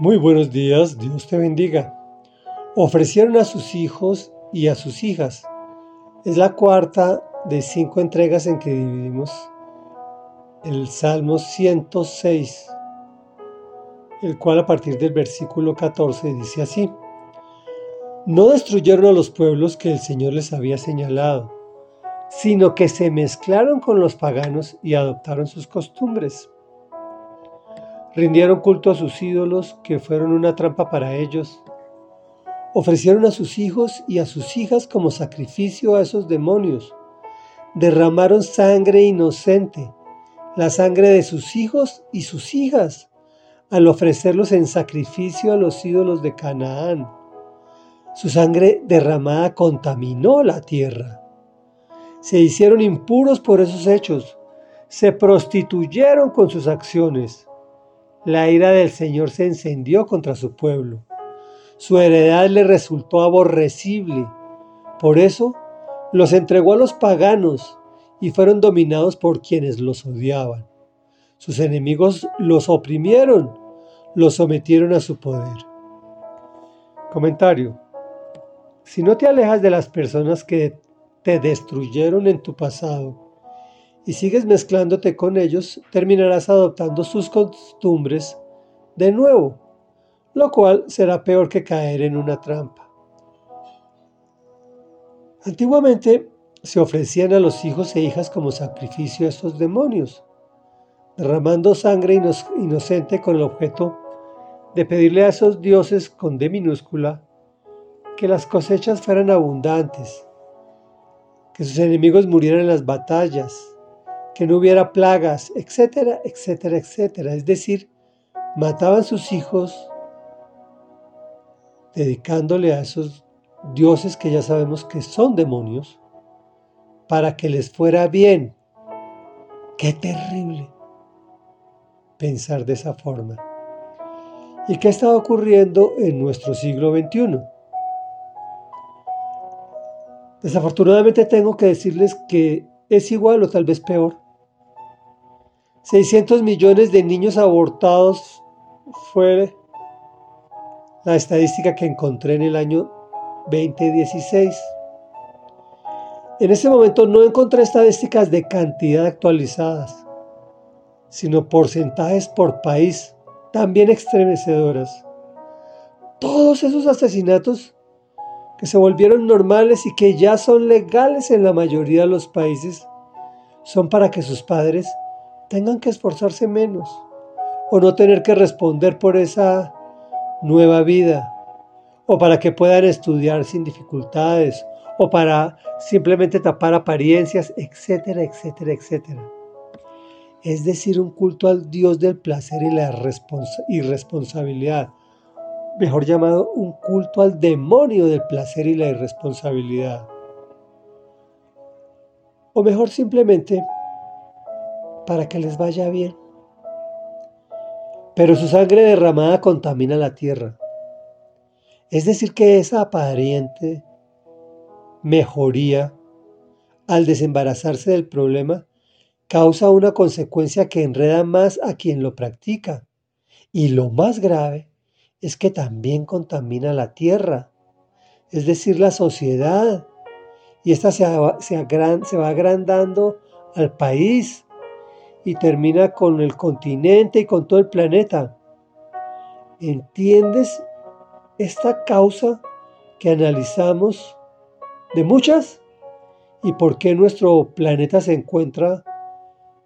Muy buenos días, Dios te bendiga. Ofrecieron a sus hijos y a sus hijas. Es la cuarta de cinco entregas en que dividimos el Salmo 106, el cual a partir del versículo 14 dice así. No destruyeron a los pueblos que el Señor les había señalado, sino que se mezclaron con los paganos y adoptaron sus costumbres. Rindieron culto a sus ídolos que fueron una trampa para ellos. Ofrecieron a sus hijos y a sus hijas como sacrificio a esos demonios. Derramaron sangre inocente, la sangre de sus hijos y sus hijas, al ofrecerlos en sacrificio a los ídolos de Canaán. Su sangre derramada contaminó la tierra. Se hicieron impuros por esos hechos, se prostituyeron con sus acciones la ira del Señor se encendió contra su pueblo. Su heredad le resultó aborrecible. Por eso los entregó a los paganos y fueron dominados por quienes los odiaban. Sus enemigos los oprimieron, los sometieron a su poder. Comentario. Si no te alejas de las personas que te destruyeron en tu pasado, y sigues mezclándote con ellos, terminarás adoptando sus costumbres de nuevo, lo cual será peor que caer en una trampa. Antiguamente se ofrecían a los hijos e hijas como sacrificio a estos demonios, derramando sangre inocente con el objeto de pedirle a esos dioses con D minúscula que las cosechas fueran abundantes, que sus enemigos murieran en las batallas, que no hubiera plagas, etcétera, etcétera, etcétera. Es decir, mataban sus hijos dedicándole a esos dioses que ya sabemos que son demonios para que les fuera bien. Qué terrible pensar de esa forma. ¿Y qué está ocurriendo en nuestro siglo XXI? Desafortunadamente tengo que decirles que es igual o tal vez peor. 600 millones de niños abortados fue la estadística que encontré en el año 2016. En ese momento no encontré estadísticas de cantidad actualizadas, sino porcentajes por país, también estremecedoras. Todos esos asesinatos que se volvieron normales y que ya son legales en la mayoría de los países, son para que sus padres tengan que esforzarse menos o no tener que responder por esa nueva vida o para que puedan estudiar sin dificultades o para simplemente tapar apariencias, etcétera, etcétera, etcétera. Es decir, un culto al Dios del placer y la irresponsabilidad, mejor llamado un culto al demonio del placer y la irresponsabilidad. O mejor simplemente para que les vaya bien. Pero su sangre derramada contamina la tierra. Es decir, que esa aparente mejoría al desembarazarse del problema causa una consecuencia que enreda más a quien lo practica. Y lo más grave es que también contamina la tierra, es decir, la sociedad. Y esta se, se va agrandando al país, y termina con el continente y con todo el planeta. ¿Entiendes esta causa que analizamos de muchas? ¿Y por qué nuestro planeta se encuentra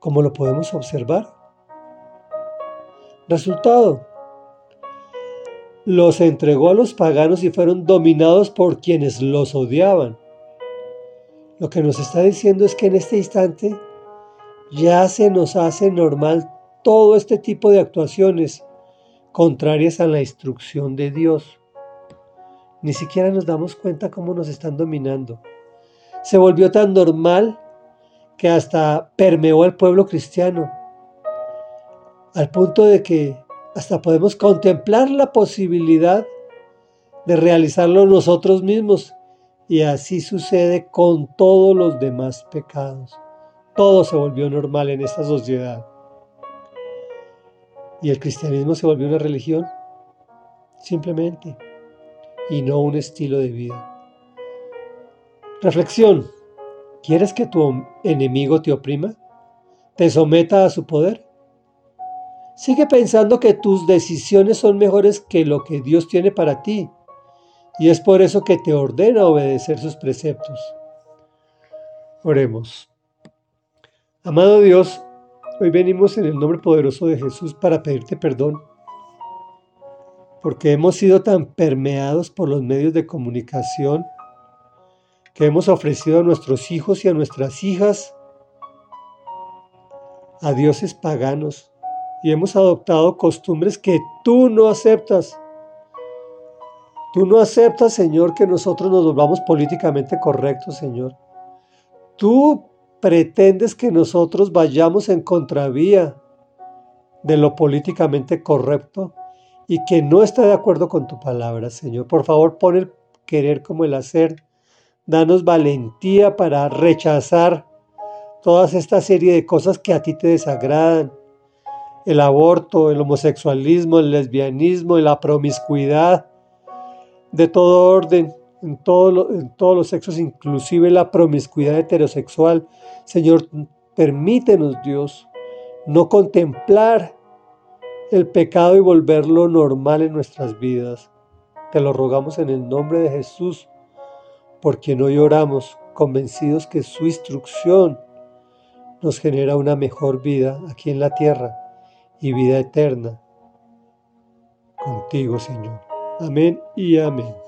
como lo podemos observar? Resultado, los entregó a los paganos y fueron dominados por quienes los odiaban. Lo que nos está diciendo es que en este instante ya se nos hace normal todo este tipo de actuaciones contrarias a la instrucción de Dios. Ni siquiera nos damos cuenta cómo nos están dominando. Se volvió tan normal que hasta permeó al pueblo cristiano, al punto de que hasta podemos contemplar la posibilidad de realizarlo nosotros mismos. Y así sucede con todos los demás pecados. Todo se volvió normal en esta sociedad. ¿Y el cristianismo se volvió una religión? simplemente, y no un estilo de vida. Reflexión. ¿Quieres que tu enemigo te oprima? ¿Te someta a su poder? Sigue pensando que tus decisiones son mejores que lo que Dios tiene para ti, y es por eso que te ordena obedecer sus preceptos. Oremos. Amado Dios, hoy venimos en el nombre poderoso de Jesús para pedirte perdón, porque hemos sido tan permeados por los medios de comunicación que hemos ofrecido a nuestros hijos y a nuestras hijas a dioses paganos y hemos adoptado costumbres que tú no aceptas. Tú no aceptas, Señor, que nosotros nos volvamos políticamente correctos, Señor. Tú pretendes que nosotros vayamos en contravía de lo políticamente correcto y que no está de acuerdo con tu palabra, Señor. Por favor, pon el querer como el hacer. Danos valentía para rechazar toda esta serie de cosas que a ti te desagradan. El aborto, el homosexualismo, el lesbianismo, la promiscuidad, de todo orden, en, en todos los sexos, inclusive la promiscuidad heterosexual. Señor, permítenos, Dios, no contemplar el pecado y volverlo normal en nuestras vidas. Te lo rogamos en el nombre de Jesús, porque no lloramos, convencidos que su instrucción nos genera una mejor vida aquí en la tierra y vida eterna contigo, Señor. Amén y amén.